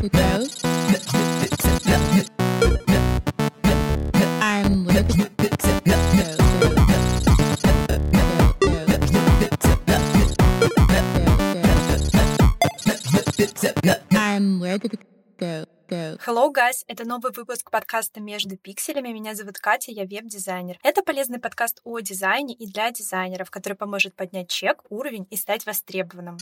Hello, guys! Это новый выпуск подкаста «Между пикселями». Меня зовут Катя, я веб-дизайнер. Это полезный подкаст о дизайне и для дизайнеров, который поможет поднять чек, уровень и стать востребованным.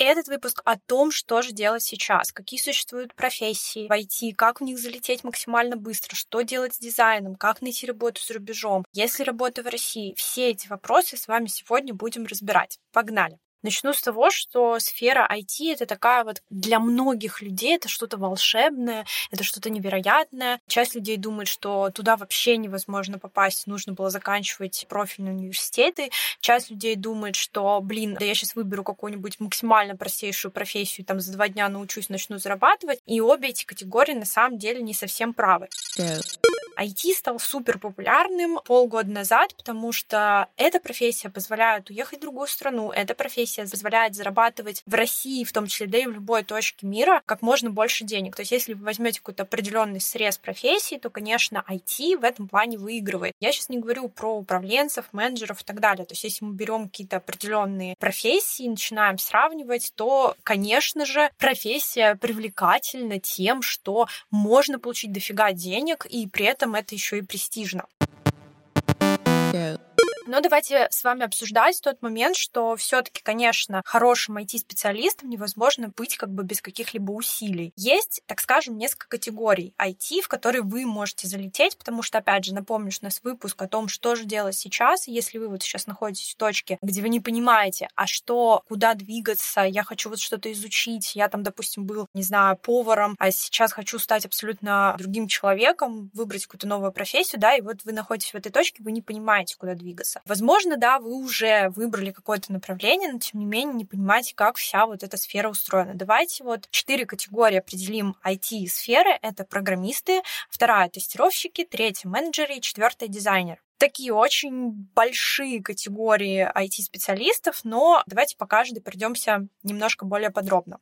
Этот выпуск о том, что же делать сейчас, какие существуют профессии в IT, как в них залететь максимально быстро, что делать с дизайном, как найти работу за рубежом, есть ли работа в России. Все эти вопросы с вами сегодня будем разбирать. Погнали! Начну с того, что сфера IT — это такая вот для многих людей это что-то волшебное, это что-то невероятное. Часть людей думает, что туда вообще невозможно попасть, нужно было заканчивать профильные университеты. Часть людей думает, что, блин, да я сейчас выберу какую-нибудь максимально простейшую профессию, там за два дня научусь, начну зарабатывать. И обе эти категории на самом деле не совсем правы. Go. IT стал супер популярным полгода назад, потому что эта профессия позволяет уехать в другую страну, эта профессия позволяет зарабатывать в России, в том числе, да и в любой точке мира, как можно больше денег. То есть, если вы возьмете какой-то определенный срез профессий, то, конечно, IT в этом плане выигрывает. Я сейчас не говорю про управленцев, менеджеров и так далее. То есть, если мы берем какие-то определенные профессии и начинаем сравнивать, то, конечно же, профессия привлекательна тем, что можно получить дофига денег, и при этом это еще и престижно. Но давайте с вами обсуждать тот момент, что все-таки, конечно, хорошим IT-специалистом невозможно быть как бы без каких-либо усилий. Есть, так скажем, несколько категорий IT, в которые вы можете залететь, потому что, опять же, напомню, что у нас выпуск о том, что же делать сейчас, если вы вот сейчас находитесь в точке, где вы не понимаете, а что, куда двигаться, я хочу вот что-то изучить, я там, допустим, был, не знаю, поваром, а сейчас хочу стать абсолютно другим человеком, выбрать какую-то новую профессию, да, и вот вы находитесь в этой точке, вы не понимаете, куда двигаться. Возможно, да, вы уже выбрали какое-то направление, но тем не менее не понимаете, как вся вот эта сфера устроена. Давайте вот четыре категории определим IT-сферы. Это программисты, вторая — тестировщики, третья — менеджеры и четвертая — дизайнер такие очень большие категории IT-специалистов, но давайте по каждой пройдемся немножко более подробно.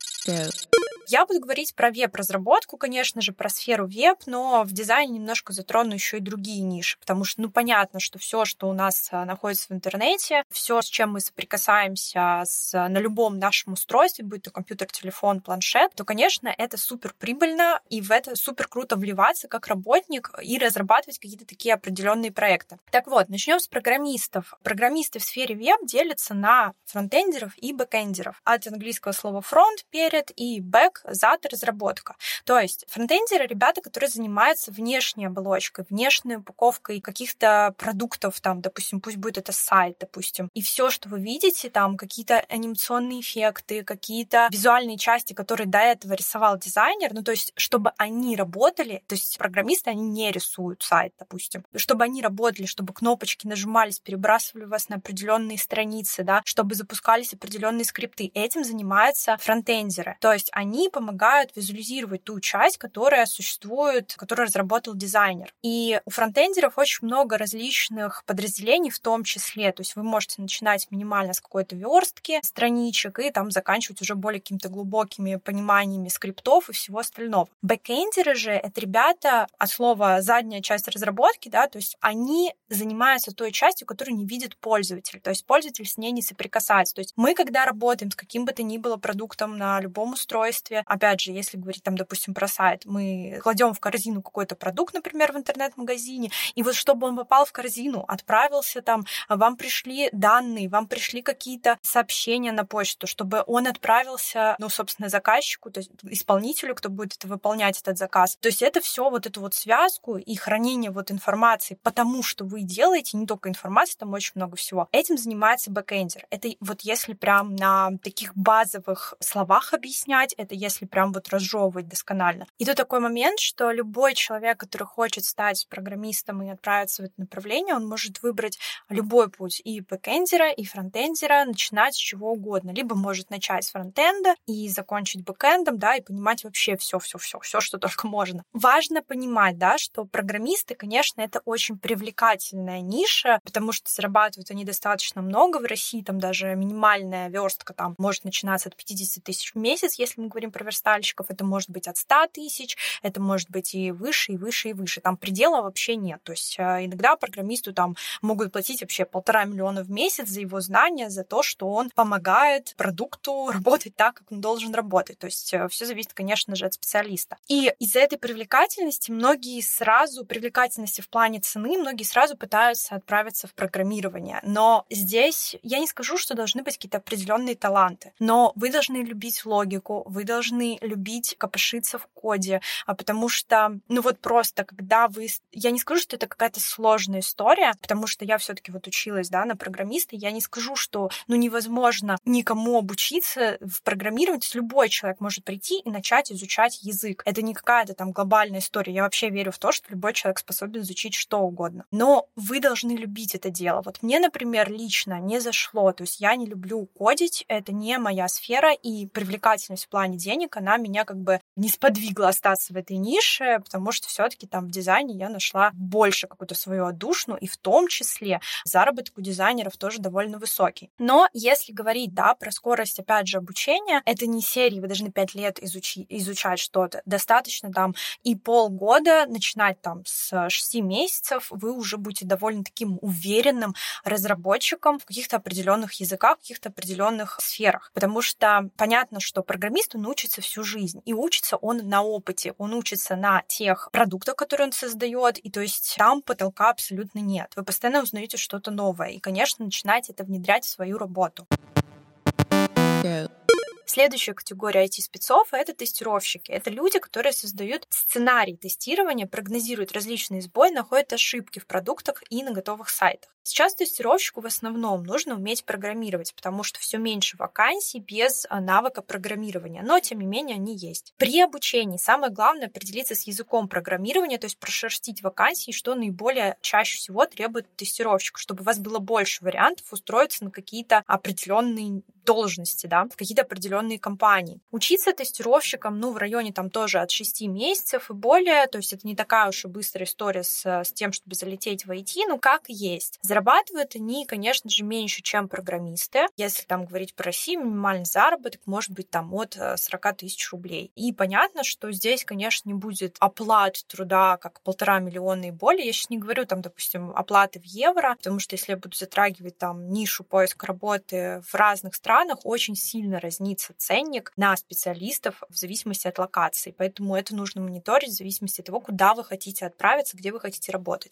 Я буду говорить про веб-разработку, конечно же, про сферу веб, но в дизайне немножко затрону еще и другие ниши, потому что, ну, понятно, что все, что у нас а, находится в интернете, все, с чем мы соприкасаемся с, на любом нашем устройстве, будь то компьютер, телефон, планшет, то, конечно, это супер прибыльно, и в это супер круто вливаться как работник и разрабатывать какие-то такие определенные проекты. Так вот, начнем с программистов. Программисты в сфере веб делятся на фронтендеров и бэкендеров. От английского слова фронт перед и back зад разработка. То есть фронтендеры — ребята, которые занимаются внешней оболочкой, внешней упаковкой каких-то продуктов, там, допустим, пусть будет это сайт, допустим. И все, что вы видите, там, какие-то анимационные эффекты, какие-то визуальные части, которые до этого рисовал дизайнер, ну, то есть, чтобы они работали, то есть программисты, они не рисуют сайт, допустим, чтобы они работали, чтобы кнопочки нажимались, перебрасывали вас на определенные страницы, да, чтобы запускались определенные скрипты. Этим занимаются фронтендеры. То есть они помогают визуализировать ту часть, которая существует, которую разработал дизайнер. И у фронтендеров очень много различных подразделений в том числе. То есть вы можете начинать минимально с какой-то верстки страничек и там заканчивать уже более какими-то глубокими пониманиями скриптов и всего остального. Бэкэндеры же — это ребята от слова задняя часть разработки, да, то есть они занимаются той частью, которую не видит пользователь. То есть пользователь с ней не соприкасается. То есть мы, когда работаем с каким бы то ни было продуктом на любом устройстве. Опять же, если говорить там, допустим, про сайт, мы кладем в корзину какой-то продукт, например, в интернет-магазине, и вот чтобы он попал в корзину, отправился там, вам пришли данные, вам пришли какие-то сообщения на почту, чтобы он отправился, ну, собственно, заказчику, то есть исполнителю, кто будет это выполнять этот заказ. То есть это все вот эту вот связку и хранение вот информации, потому что вы делаете, не только информации, там очень много всего. Этим занимается бэкэндер. Это вот если прям на таких базовых словах объяснять, это если прям вот разжевывать досконально. И тут такой момент, что любой человек, который хочет стать программистом и отправиться в это направление, он может выбрать любой путь и бэкэндера, и фронтендера, начинать с чего угодно. Либо может начать с фронтенда и закончить бэкэндом, да, и понимать вообще все, все, все, все, что только можно. Важно понимать, да, что программисты, конечно, это очень привлекательная ниша, потому что зарабатывают они достаточно много в России, там даже минимальная верстка там может начинаться от 50 тысяч в месяц, если мы говорим про верстальщиков, это может быть от 100 тысяч, это может быть и выше, и выше, и выше. Там предела вообще нет. То есть э, иногда программисту там могут платить вообще полтора миллиона в месяц за его знания, за то, что он помогает продукту работать так, как он должен работать. То есть э, все зависит, конечно же, от специалиста. И из-за этой привлекательности многие сразу, привлекательности в плане цены, многие сразу пытаются отправиться в программирование. Но здесь я не скажу, что должны быть какие-то определенные таланты, но вы должны любить логику, вы должны любить копошиться в коде, а потому что, ну вот просто, когда вы... Я не скажу, что это какая-то сложная история, потому что я все таки вот училась, да, на программиста, я не скажу, что, ну, невозможно никому обучиться в программировании, любой человек может прийти и начать изучать язык. Это не какая-то там глобальная история. Я вообще верю в то, что любой человек способен изучить что угодно. Но вы должны любить это дело. Вот мне, например, лично не зашло. То есть я не люблю кодить, это не моя сфера, и привлекательность в плане денег, она меня как бы не сподвигла остаться в этой нише, потому что все таки там в дизайне я нашла больше какую-то свою отдушну, и в том числе заработок у дизайнеров тоже довольно высокий. Но если говорить, да, про скорость, опять же, обучения, это не серии, вы должны пять лет изучи, изучать что-то. Достаточно там и полгода, начинать там с 6 месяцев, вы уже будете довольно таким уверенным разработчиком в каких-то определенных языках, в каких-то определенных сферах. Потому что понятно, что программист, он учится всю жизнь. И учится он на опыте. Он учится на тех продуктах, которые он создает. И то есть там потолка абсолютно нет. Вы постоянно узнаете что-то новое. И, конечно, начинаете это внедрять в свою работу. Go. Следующая категория IT-спецов — это тестировщики. Это люди, которые создают сценарий тестирования, прогнозируют различные сбои, находят ошибки в продуктах и на готовых сайтах. Сейчас тестировщику в основном нужно уметь программировать, потому что все меньше вакансий без а, навыка программирования, но тем не менее они есть. При обучении самое главное определиться с языком программирования, то есть прошерстить вакансии, что наиболее чаще всего требует тестировщик, чтобы у вас было больше вариантов устроиться на какие-то определенные должности, да, в какие-то определенные компании. Учиться тестировщикам, ну, в районе там тоже от 6 месяцев и более, то есть это не такая уж и быстрая история с, с тем, чтобы залететь в IT, ну, как есть. Зарабатывают они, конечно же, меньше, чем программисты. Если там говорить про Россию, минимальный заработок может быть там от 40 э, тысяч рублей. И понятно, что здесь, конечно, не будет оплат труда как полтора миллиона и более. Я сейчас не говорю там, допустим, оплаты в евро, потому что если я буду затрагивать там нишу поиска работы в разных странах, очень сильно разнится ценник на специалистов в зависимости от локации. Поэтому это нужно мониторить в зависимости от того, куда вы хотите отправиться, где вы хотите работать.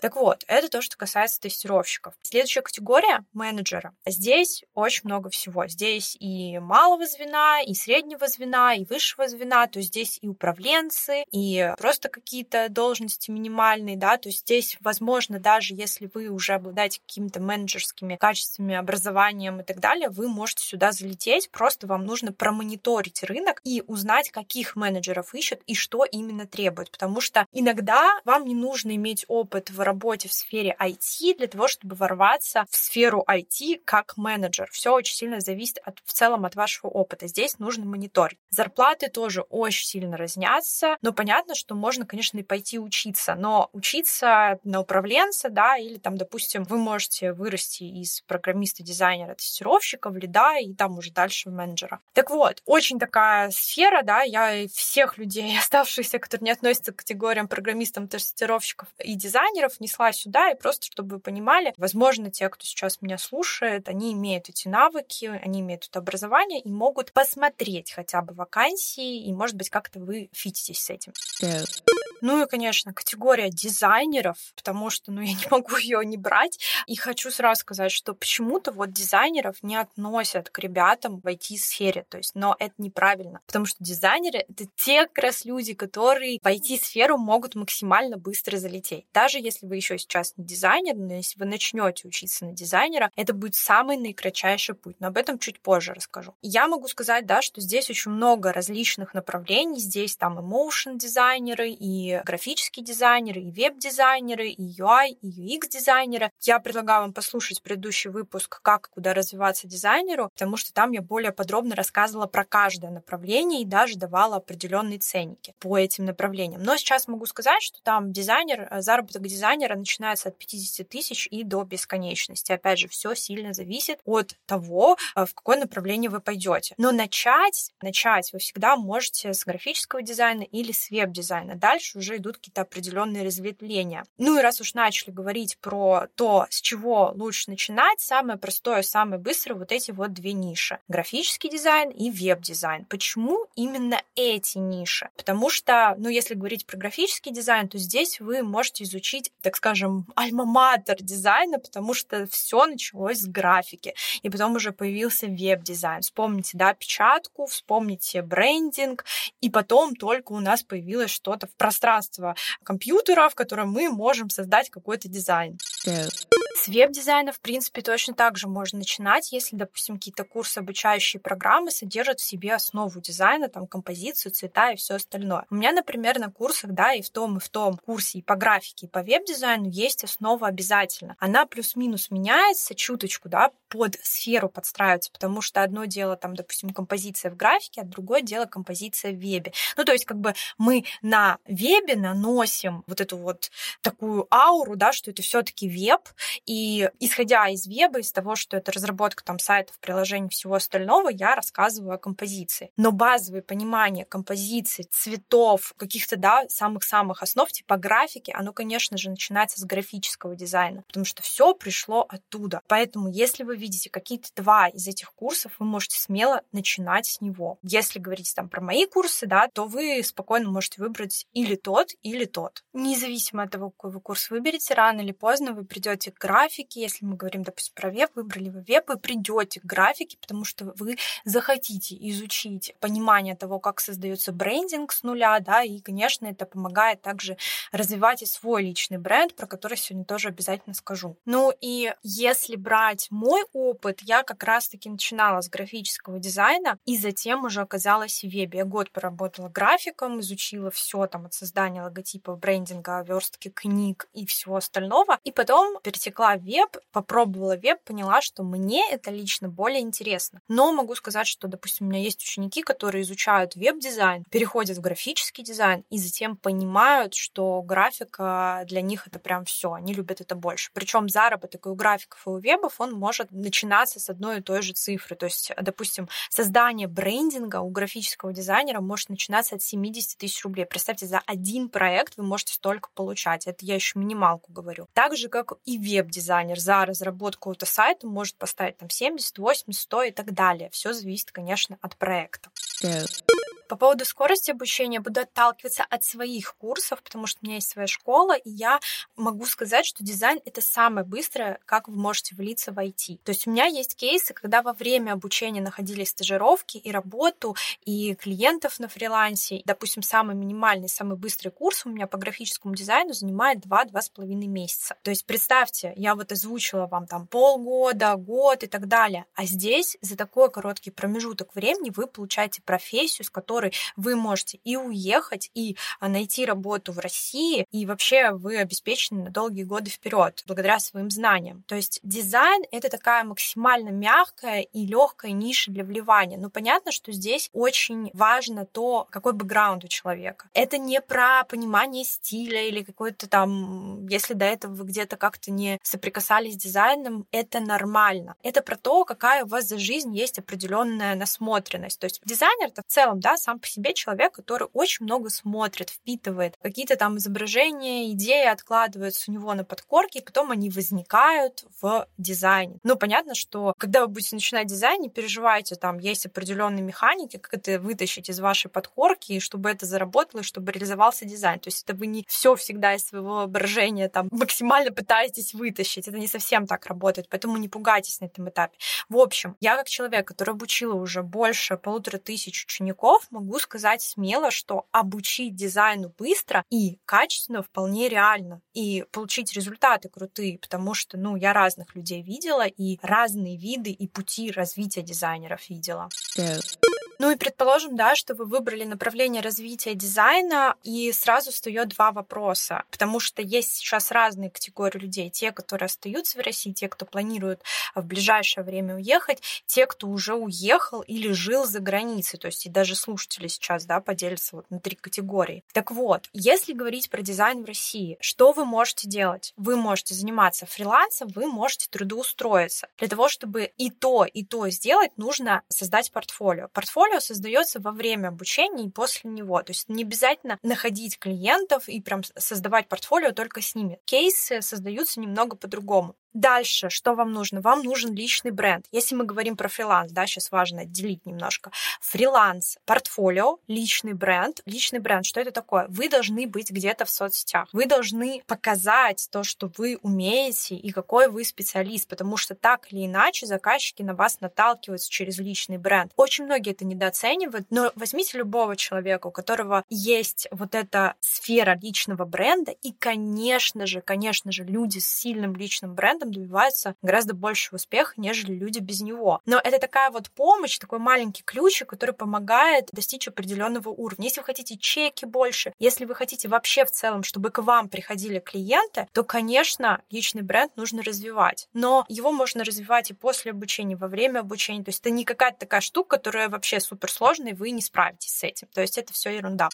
Так вот, это то, что касается тестировщиков. Следующая категория — менеджера. Здесь очень много всего. Здесь и малого звена, и среднего звена, и высшего звена. То есть здесь и управленцы, и просто какие-то должности минимальные, да. То есть здесь, возможно, даже если вы уже обладаете какими-то менеджерскими качествами, образованием и так далее, вы можете сюда залететь. Просто вам нужно промониторить рынок и узнать, каких менеджеров ищут и что именно требуют. Потому что иногда вам не нужно иметь опыт в работе в сфере IT для того, чтобы ворваться в сферу IT как менеджер. Все очень сильно зависит от, в целом от вашего опыта. Здесь нужно мониторить. Зарплаты тоже очень сильно разнятся, но понятно, что можно, конечно, и пойти учиться, но учиться на управленца, да, или там, допустим, вы можете вырасти из программиста, дизайнера, тестировщика в лида и там уже дальше в менеджера. Так вот, очень такая сфера, да, я всех людей, оставшихся, которые не относятся к категориям программистов, тестировщиков и дизайнеров, несла сюда, и просто, чтобы вы понимали, возможно, те, кто сейчас меня слушает, они имеют эти навыки, они имеют это образование и могут посмотреть хотя бы вакансии, и, может быть, как-то вы фититесь с этим. Go. Ну и, конечно, категория дизайнеров, потому что, ну, я не могу ее не брать. И хочу сразу сказать, что почему-то вот дизайнеров не относят к ребятам в IT-сфере. То есть, но это неправильно. Потому что дизайнеры — это те как раз люди, которые в IT-сферу могут максимально быстро залететь. Даже если вы еще сейчас не дизайнер, но если вы начнете учиться на дизайнера, это будет самый наикратчайший путь. Но об этом чуть позже расскажу. Я могу сказать, да, что здесь очень много различных направлений. Здесь там и motion дизайнеры, и и графические дизайнеры, и веб-дизайнеры, и UI, и UX-дизайнеры. Я предлагаю вам послушать предыдущий выпуск «Как и куда развиваться дизайнеру», потому что там я более подробно рассказывала про каждое направление и даже давала определенные ценники по этим направлениям. Но сейчас могу сказать, что там дизайнер, э, заработок дизайнера начинается от 50 тысяч и до бесконечности. Опять же, все сильно зависит от того, э, в какое направление вы пойдете. Но начать, начать вы всегда можете с графического дизайна или с веб-дизайна. Дальше уже идут какие-то определенные разветвления. Ну и раз уж начали говорить про то, с чего лучше начинать, самое простое, самое быстрое вот эти вот две ниши. Графический дизайн и веб-дизайн. Почему именно эти ниши? Потому что, ну, если говорить про графический дизайн, то здесь вы можете изучить, так скажем, альма-матер дизайна, потому что все началось с графики. И потом уже появился веб-дизайн. Вспомните, да, печатку, вспомните брендинг, и потом только у нас появилось что-то в пространство компьютера, в котором мы можем создать какой-то дизайн. Но с веб-дизайна, в принципе, точно так же можно начинать, если, допустим, какие-то курсы, обучающие программы содержат в себе основу дизайна, там, композицию, цвета и все остальное. У меня, например, на курсах, да, и в том, и в том курсе и по графике, и по веб-дизайну есть основа обязательно. Она плюс-минус меняется чуточку, да, под сферу подстраивается, потому что одно дело, там, допустим, композиция в графике, а другое дело композиция в вебе. Ну, то есть, как бы мы на вебе наносим вот эту вот такую ауру, да, что это все-таки веб, и исходя из веба, из того, что это разработка там сайтов, приложений, всего остального, я рассказываю о композиции. Но базовое понимание композиции, цветов, каких-то, да, самых-самых основ, типа графики, оно, конечно же, начинается с графического дизайна, потому что все пришло оттуда. Поэтому, если вы видите какие-то два из этих курсов, вы можете смело начинать с него. Если говорить там про мои курсы, да, то вы спокойно можете выбрать или тот, или тот. Независимо от того, какой вы курс выберете, рано или поздно вы придете к графике, если мы говорим, допустим, про веб, выбрали вы веб, вы придете к графике, потому что вы захотите изучить понимание того, как создается брендинг с нуля, да, и, конечно, это помогает также развивать и свой личный бренд, про который сегодня тоже обязательно скажу. Ну и если брать мой опыт, я как раз-таки начинала с графического дизайна и затем уже оказалась в вебе. Я год поработала графиком, изучила все там от создания логотипов, брендинга, верстки книг и всего остального, и потом перетекла веб, попробовала веб, поняла, что мне это лично более интересно. Но могу сказать, что, допустим, у меня есть ученики, которые изучают веб-дизайн, переходят в графический дизайн и затем понимают, что графика для них это прям все, они любят это больше. Причем заработок и у графиков, и у вебов, он может начинаться с одной и той же цифры. То есть, допустим, создание брендинга у графического дизайнера может начинаться от 70 тысяч рублей. Представьте, за один проект вы можете столько получать. Это я еще минималку говорю. Так же, как и веб-дизайн дизайнер за разработку какого-то сайта может поставить там 70, 80, 100 и так далее. Все зависит, конечно, от проекта. По поводу скорости обучения буду отталкиваться от своих курсов, потому что у меня есть своя школа, и я могу сказать, что дизайн — это самое быстрое, как вы можете влиться в IT. То есть у меня есть кейсы, когда во время обучения находились стажировки и работу, и клиентов на фрилансе. Допустим, самый минимальный, самый быстрый курс у меня по графическому дизайну занимает 2-2,5 месяца. То есть представьте, я вот озвучила вам там полгода, год и так далее, а здесь за такой короткий промежуток времени вы получаете профессию, с которой которой вы можете и уехать, и а, найти работу в России, и вообще вы обеспечены на долгие годы вперед благодаря своим знаниям. То есть дизайн — это такая максимально мягкая и легкая ниша для вливания. Но понятно, что здесь очень важно то, какой бэкграунд у человека. Это не про понимание стиля или какой-то там, если до этого вы где-то как-то не соприкасались с дизайном, это нормально. Это про то, какая у вас за жизнь есть определенная насмотренность. То есть дизайнер-то в целом, да, сам по себе человек, который очень много смотрит, впитывает. Какие-то там изображения, идеи откладываются у него на подкорке, потом они возникают в дизайне. Ну, понятно, что когда вы будете начинать дизайн, не переживайте, там есть определенные механики, как это вытащить из вашей подкорки, чтобы это заработало, чтобы реализовался дизайн. То есть это вы не все всегда из своего воображения там максимально пытаетесь вытащить. Это не совсем так работает, поэтому не пугайтесь на этом этапе. В общем, я как человек, который обучила уже больше полутора тысяч учеников, могу сказать смело, что обучить дизайну быстро и качественно вполне реально. И получить результаты крутые, потому что, ну, я разных людей видела и разные виды и пути развития дизайнеров видела. Ну и предположим, да, что вы выбрали направление развития дизайна, и сразу встает два вопроса, потому что есть сейчас разные категории людей. Те, которые остаются в России, те, кто планирует в ближайшее время уехать, те, кто уже уехал или жил за границей. То есть и даже слушатели сейчас, да, поделятся вот на три категории. Так вот, если говорить про дизайн в России, что вы можете делать? Вы можете заниматься фрилансом, вы можете трудоустроиться. Для того, чтобы и то, и то сделать, нужно создать. Портфолио портфолио создается во время обучения и после него. То есть не обязательно находить клиентов и прям создавать портфолио только с ними. Кейсы создаются немного по-другому. Дальше, что вам нужно? Вам нужен личный бренд. Если мы говорим про фриланс, да, сейчас важно отделить немножко. Фриланс, портфолио, личный бренд. Личный бренд, что это такое? Вы должны быть где-то в соцсетях. Вы должны показать то, что вы умеете и какой вы специалист, потому что так или иначе заказчики на вас наталкиваются через личный бренд. Очень многие это недооценивают, но возьмите любого человека, у которого есть вот эта сфера личного бренда, и, конечно же, конечно же, люди с сильным личным брендом брендом добиваются гораздо большего успеха, нежели люди без него. Но это такая вот помощь, такой маленький ключик, который помогает достичь определенного уровня. Если вы хотите чеки больше, если вы хотите вообще в целом, чтобы к вам приходили клиенты, то, конечно, личный бренд нужно развивать. Но его можно развивать и после обучения, во время обучения. То есть это не какая-то такая штука, которая вообще суперсложная, и вы не справитесь с этим. То есть это все ерунда.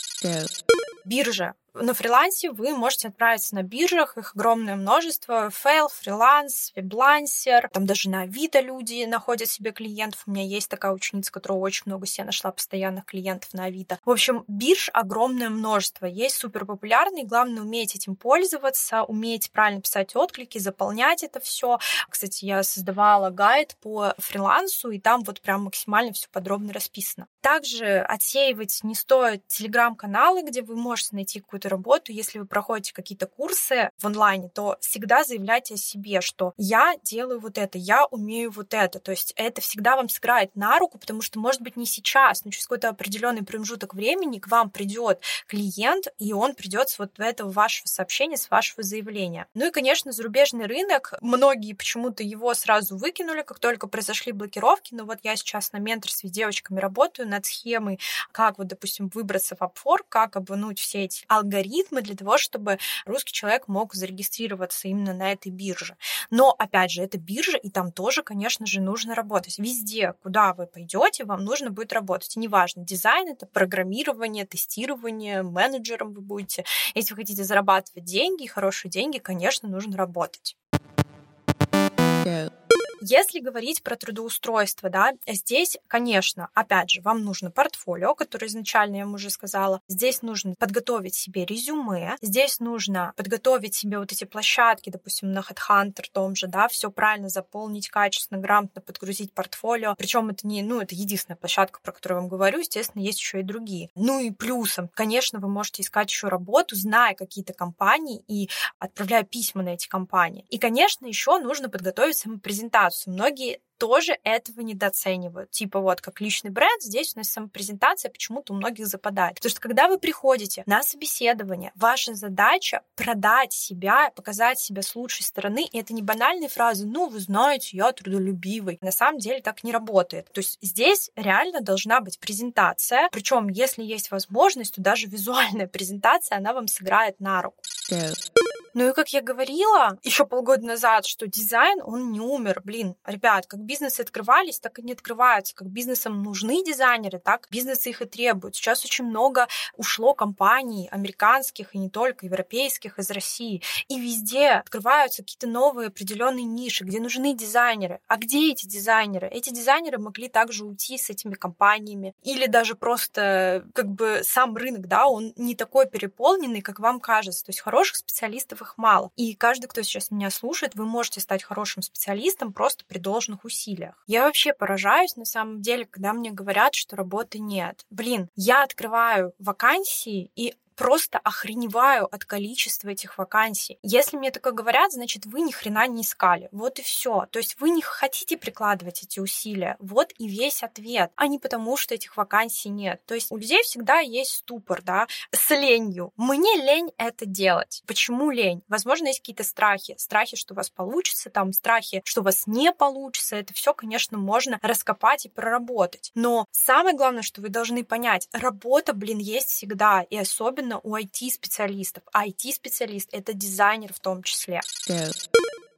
Биржа на фрилансе вы можете отправиться на биржах, их огромное множество. Фейл, фриланс, веблансер, там даже на Авито люди находят себе клиентов. У меня есть такая ученица, которая очень много себе нашла постоянных клиентов на Авито. В общем, бирж огромное множество. Есть супер популярные, главное уметь этим пользоваться, уметь правильно писать отклики, заполнять это все. Кстати, я создавала гайд по фрилансу, и там вот прям максимально все подробно расписано. Также отсеивать не стоит телеграм-каналы, где вы можете найти какую-то эту работу, если вы проходите какие-то курсы в онлайне, то всегда заявляйте о себе, что я делаю вот это, я умею вот это. То есть это всегда вам сыграет на руку, потому что, может быть, не сейчас, но через какой-то определенный промежуток времени к вам придет клиент, и он придет с вот этого вашего сообщения, с вашего заявления. Ну и, конечно, зарубежный рынок. Многие почему-то его сразу выкинули, как только произошли блокировки. Но вот я сейчас на менторстве с девочками работаю над схемой, как вот, допустим, выбраться в Upwork, как обмануть все эти алгоритмы алгоритмы для того, чтобы русский человек мог зарегистрироваться именно на этой бирже. Но, опять же, это биржа, и там тоже, конечно же, нужно работать. Везде, куда вы пойдете, вам нужно будет работать. И неважно, дизайн это программирование, тестирование, менеджером вы будете. Если вы хотите зарабатывать деньги, хорошие деньги, конечно, нужно работать. Go. Если говорить про трудоустройство, да, здесь, конечно, опять же, вам нужно портфолио, которое изначально я вам уже сказала. Здесь нужно подготовить себе резюме. Здесь нужно подготовить себе вот эти площадки, допустим, на HeadHunter том же, да, все правильно заполнить, качественно, грамотно подгрузить портфолио. Причем это не, ну, это единственная площадка, про которую я вам говорю. Естественно, есть еще и другие. Ну и плюсом, конечно, вы можете искать еще работу, зная какие-то компании и отправляя письма на эти компании. И, конечно, еще нужно подготовить самопрезентацию презентацию. Многие тоже этого недооценивают. Типа вот как личный бренд, здесь у нас самопрезентация почему-то у многих западает. Потому что когда вы приходите на собеседование, ваша задача продать себя, показать себя с лучшей стороны. И это не банальные фразы, ну, вы знаете, я трудолюбивый. На самом деле так не работает. То есть здесь реально должна быть презентация. Причем, если есть возможность, то даже визуальная презентация, она вам сыграет на руку. Go. Ну и как я говорила еще полгода назад, что дизайн, он не умер. Блин, ребят, как бизнесы открывались, так и не открываются. Как бизнесам нужны дизайнеры, так бизнесы их и требуют. Сейчас очень много ушло компаний американских и не только, европейских из России. И везде открываются какие-то новые определенные ниши, где нужны дизайнеры. А где эти дизайнеры? Эти дизайнеры могли также уйти с этими компаниями. Или даже просто как бы сам рынок, да, он не такой переполненный, как вам кажется. То есть хороших специалистов их мало. И каждый, кто сейчас меня слушает, вы можете стать хорошим специалистом просто при должных усилиях. Я вообще поражаюсь, на самом деле, когда мне говорят, что работы нет. Блин, я открываю вакансии, и просто охреневаю от количества этих вакансий. Если мне такое говорят, значит, вы ни хрена не искали. Вот и все. То есть вы не хотите прикладывать эти усилия. Вот и весь ответ. А не потому, что этих вакансий нет. То есть у людей всегда есть ступор, да, с ленью. Мне лень это делать. Почему лень? Возможно, есть какие-то страхи. Страхи, что у вас получится, там страхи, что у вас не получится. Это все, конечно, можно раскопать и проработать. Но самое главное, что вы должны понять, работа, блин, есть всегда, и особенно у IT-специалистов. IT-специалист — это дизайнер в том числе. Go.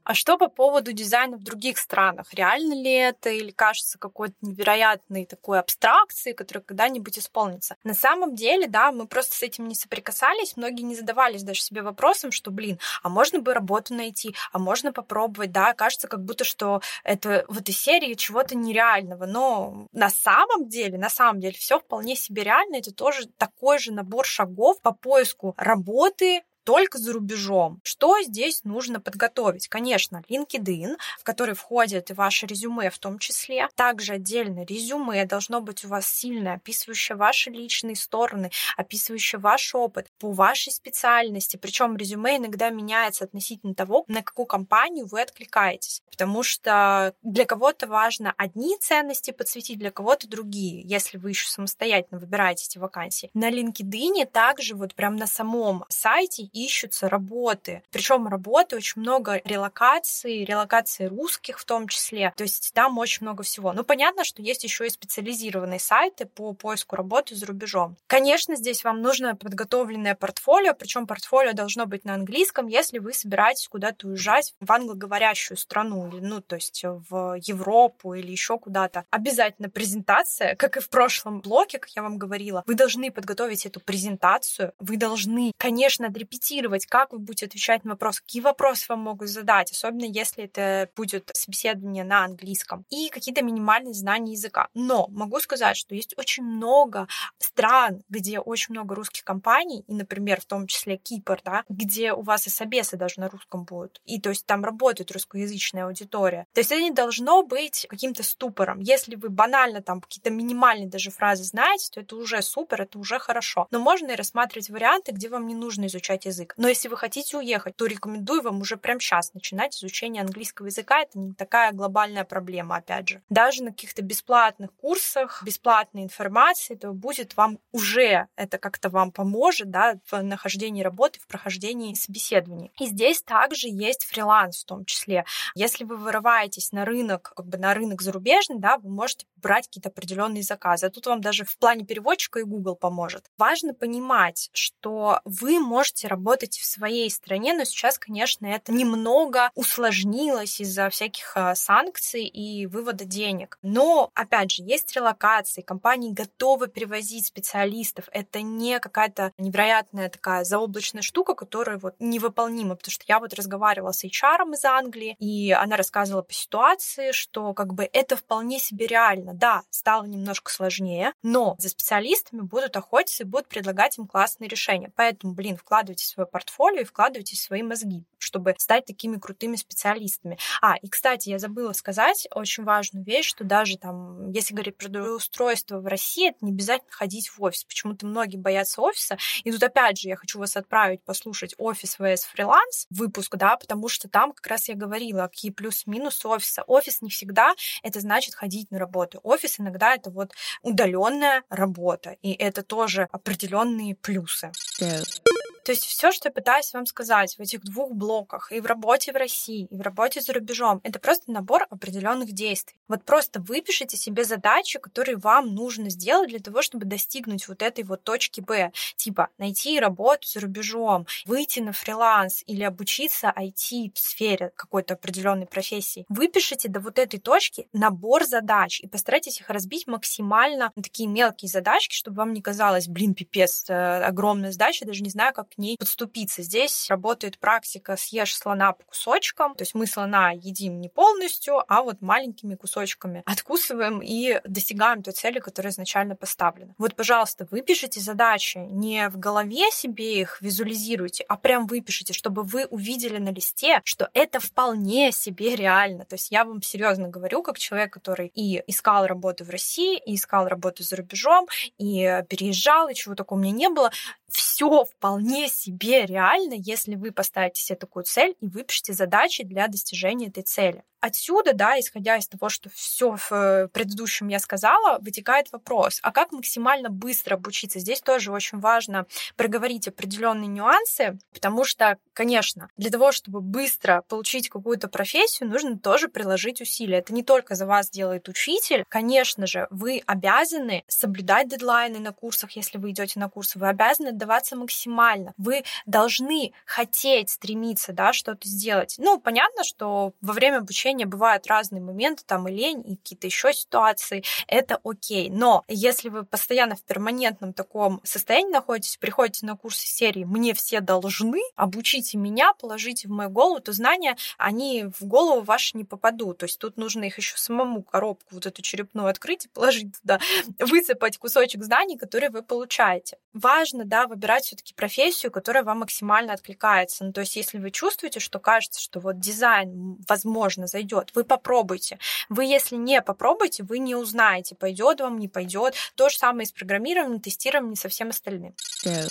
А что по поводу дизайна в других странах? Реально ли это или кажется какой-то невероятной такой абстракцией, которая когда-нибудь исполнится? На самом деле, да, мы просто с этим не соприкасались, многие не задавались даже себе вопросом, что, блин, а можно бы работу найти, а можно попробовать, да, кажется, как будто, что это в этой серии чего-то нереального, но на самом деле, на самом деле, все вполне себе реально, это тоже такой же набор шагов по поиску работы, только за рубежом. Что здесь нужно подготовить? Конечно, LinkedIn, в который входит и ваше резюме в том числе. Также отдельно резюме должно быть у вас сильное, описывающее ваши личные стороны, описывающее ваш опыт по вашей специальности. Причем резюме иногда меняется относительно того, на какую компанию вы откликаетесь. Потому что для кого-то важно одни ценности подсветить, для кого-то другие, если вы еще самостоятельно выбираете эти вакансии. На LinkedIn также вот прям на самом сайте ищутся работы. Причем работы очень много релокации, релокации русских в том числе. То есть там очень много всего. Ну, понятно, что есть еще и специализированные сайты по поиску работы за рубежом. Конечно, здесь вам нужно подготовленное портфолио, причем портфолио должно быть на английском, если вы собираетесь куда-то уезжать в англоговорящую страну, ну, то есть в Европу или еще куда-то. Обязательно презентация, как и в прошлом блоке, как я вам говорила. Вы должны подготовить эту презентацию, вы должны, конечно, отрепетировать рефлексировать, как вы будете отвечать на вопрос, какие вопросы вам могут задать, особенно если это будет собеседование на английском, и какие-то минимальные знания языка. Но могу сказать, что есть очень много стран, где очень много русских компаний, и, например, в том числе Кипр, да, где у вас и собесы даже на русском будут. И то есть там работает русскоязычная аудитория. То есть это не должно быть каким-то ступором. Если вы банально там какие-то минимальные даже фразы знаете, то это уже супер, это уже хорошо. Но можно и рассматривать варианты, где вам не нужно изучать язык язык. Но если вы хотите уехать, то рекомендую вам уже прямо сейчас начинать изучение английского языка. Это не такая глобальная проблема, опять же. Даже на каких-то бесплатных курсах, бесплатной информации, то будет вам уже, это как-то вам поможет, да, в нахождении работы, в прохождении собеседований. И здесь также есть фриланс в том числе. Если вы вырываетесь на рынок, как бы на рынок зарубежный, да, вы можете брать какие-то определенные заказы. А тут вам даже в плане переводчика и Google поможет. Важно понимать, что вы можете работать в своей стране, но сейчас, конечно, это немного усложнилось из-за всяких а, санкций и вывода денег. Но, опять же, есть релокации, компании готовы перевозить специалистов. Это не какая-то невероятная такая заоблачная штука, которая вот невыполнима, потому что я вот разговаривала с HR из Англии, и она рассказывала по ситуации, что как бы это вполне себе реально да, стало немножко сложнее, но за специалистами будут охотиться и будут предлагать им классные решения. Поэтому, блин, вкладывайте свое портфолио и вкладывайте свои мозги, чтобы стать такими крутыми специалистами. А, и, кстати, я забыла сказать очень важную вещь, что даже там, если говорить про устройство в России, это не обязательно ходить в офис. Почему-то многие боятся офиса. И тут, опять же, я хочу вас отправить послушать офис vs фриланс выпуск, да, потому что там как раз я говорила, какие плюс-минус офиса. Офис не всегда это значит ходить на работу. Офис иногда это вот удаленная работа, и это тоже определенные плюсы. Go. То есть все, что я пытаюсь вам сказать в этих двух блоках, и в работе в России, и в работе за рубежом, это просто набор определенных действий. Вот просто выпишите себе задачи, которые вам нужно сделать для того, чтобы достигнуть вот этой вот точки Б. Типа найти работу за рубежом, выйти на фриланс или обучиться IT в сфере какой-то определенной профессии. Выпишите до вот этой точки набор задач и постарайтесь их разбить максимально на такие мелкие задачки, чтобы вам не казалось, блин, пипец, э, огромная задача, даже не знаю, как ней подступиться. Здесь работает практика «съешь слона по кусочкам». То есть мы слона едим не полностью, а вот маленькими кусочками откусываем и достигаем той цели, которая изначально поставлена. Вот, пожалуйста, выпишите задачи, не в голове себе их визуализируйте, а прям выпишите, чтобы вы увидели на листе, что это вполне себе реально. То есть я вам серьезно говорю, как человек, который и искал работу в России, и искал работу за рубежом, и переезжал, и чего такого у меня не было. Все вполне себе реально, если вы поставите себе такую цель и выпишите задачи для достижения этой цели. Отсюда, да, исходя из того, что все в э, предыдущем я сказала, вытекает вопрос, а как максимально быстро обучиться? Здесь тоже очень важно проговорить определенные нюансы, потому что, конечно, для того, чтобы быстро получить какую-то профессию, нужно тоже приложить усилия. Это не только за вас делает учитель. Конечно же, вы обязаны соблюдать дедлайны на курсах, если вы идете на курсы, вы обязаны отдаваться максимально. Вы должны хотеть стремиться, да, что-то сделать. Ну, понятно, что во время обучения общения бывают разные моменты, там и лень, и какие-то еще ситуации, это окей. Но если вы постоянно в перманентном таком состоянии находитесь, приходите на курсы серии «Мне все должны», обучите меня, положите в мою голову, то знания, они в голову ваши не попадут. То есть тут нужно их еще самому коробку вот эту черепную открыть и положить туда, высыпать кусочек знаний, которые вы получаете. Важно, да, выбирать все-таки профессию, которая вам максимально откликается. Ну, то есть если вы чувствуете, что кажется, что вот дизайн, возможно, зайдет. Вы попробуйте. Вы, если не попробуете, вы не узнаете, пойдет вам, не пойдет. То же самое и с программированием, тестированием и со всем остальным. Yeah.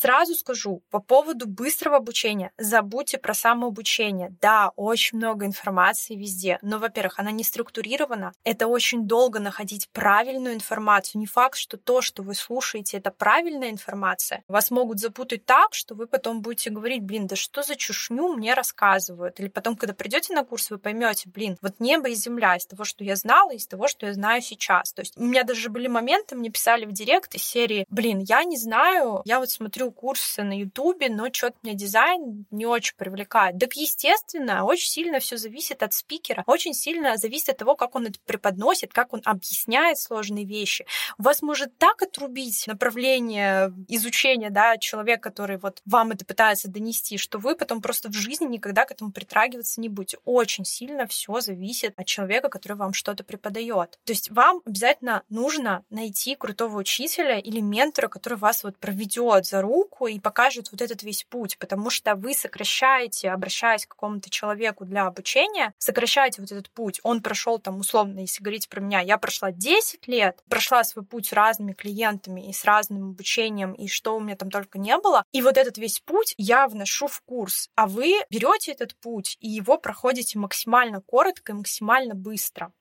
Сразу скажу, по поводу быстрого обучения, забудьте про самообучение. Да, очень много информации везде, но, во-первых, она не структурирована. Это очень долго находить правильную информацию. Не факт, что то, что вы слушаете, это правильная информация. Вас могут запутать так, что вы потом будете говорить, блин, да что за чушню мне рассказывают. Или потом, когда придете на курс, вы поймете, блин, вот небо и земля из того, что я знала, из того, что я знаю сейчас. То есть у меня даже были моменты, мне писали в директ из серии, блин, я не знаю, я вот смотрю курсы на Ютубе, но что-то мне дизайн не очень привлекает. Так, естественно, очень сильно все зависит от спикера, очень сильно зависит от того, как он это преподносит, как он объясняет сложные вещи. У вас может так отрубить направление изучения, да, человек, который вот вам это пытается донести, что вы потом просто в жизни никогда к этому притрагиваться не будете. Очень сильно все зависит от человека, который вам что-то преподает. То есть вам обязательно нужно найти крутого учителя или ментора, который вас вот проведет за руку, руку и покажет вот этот весь путь, потому что вы сокращаете, обращаясь к какому-то человеку для обучения, сокращаете вот этот путь. Он прошел там условно, если говорить про меня, я прошла 10 лет, прошла свой путь с разными клиентами и с разным обучением, и что у меня там только не было. И вот этот весь путь я вношу в курс, а вы берете этот путь и его проходите максимально коротко и максимально быстро.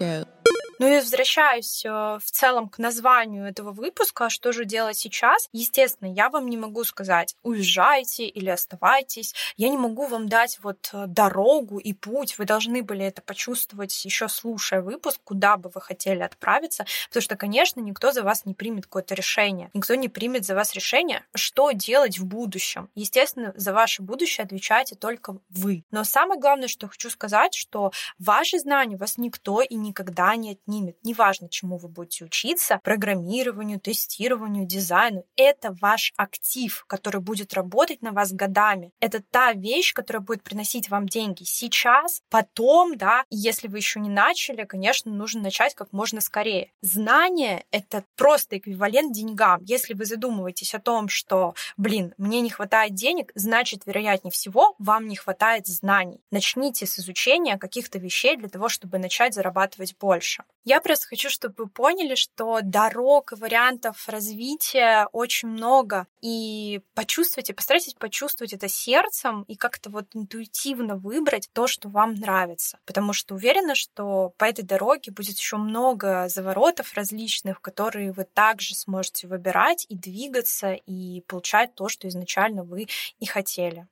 Yeah. Ну и возвращаюсь э, в целом к названию этого выпуска, что же делать сейчас. Естественно, я вам не могу сказать, уезжайте или оставайтесь. Я не могу вам дать вот э, дорогу и путь. Вы должны были это почувствовать еще слушая выпуск, куда бы вы хотели отправиться. Потому что, конечно, никто за вас не примет какое-то решение. Никто не примет за вас решение, что делать в будущем. Естественно, за ваше будущее отвечаете только вы. Но самое главное, что хочу сказать, что ваши знания вас никто и никогда не отнимет. Неважно, чему вы будете учиться, программированию, тестированию, дизайну. Это ваш актив, который будет работать на вас годами. Это та вещь, которая будет приносить вам деньги сейчас, потом, да, если вы еще не начали, конечно, нужно начать как можно скорее. Знание — это просто эквивалент деньгам. Если вы задумываетесь о том, что, блин, мне не хватает денег, значит, вероятнее всего, вам не хватает знаний. Начните с изучения каких-то вещей для того, чтобы начать зарабатывать больше. Я просто хочу, чтобы вы поняли, что дорог и вариантов развития очень много. И почувствуйте, постарайтесь почувствовать это сердцем и как-то вот интуитивно выбрать то, что вам нравится. Потому что уверена, что по этой дороге будет еще много заворотов различных, которые вы также сможете выбирать и двигаться, и получать то, что изначально вы и хотели.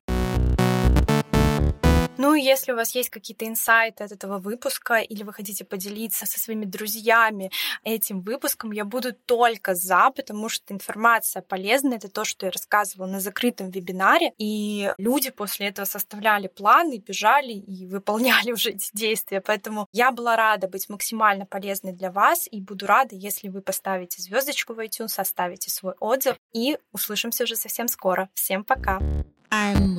Ну если у вас есть какие-то инсайты от этого выпуска, или вы хотите поделиться со своими друзьями этим выпуском, я буду только за, потому что информация полезная, это то, что я рассказывала на закрытом вебинаре, и люди после этого составляли планы, бежали и выполняли уже эти действия. Поэтому я была рада быть максимально полезной для вас, и буду рада, если вы поставите звездочку в iTunes, оставите свой отзыв, и услышимся уже совсем скоро. Всем пока! I'm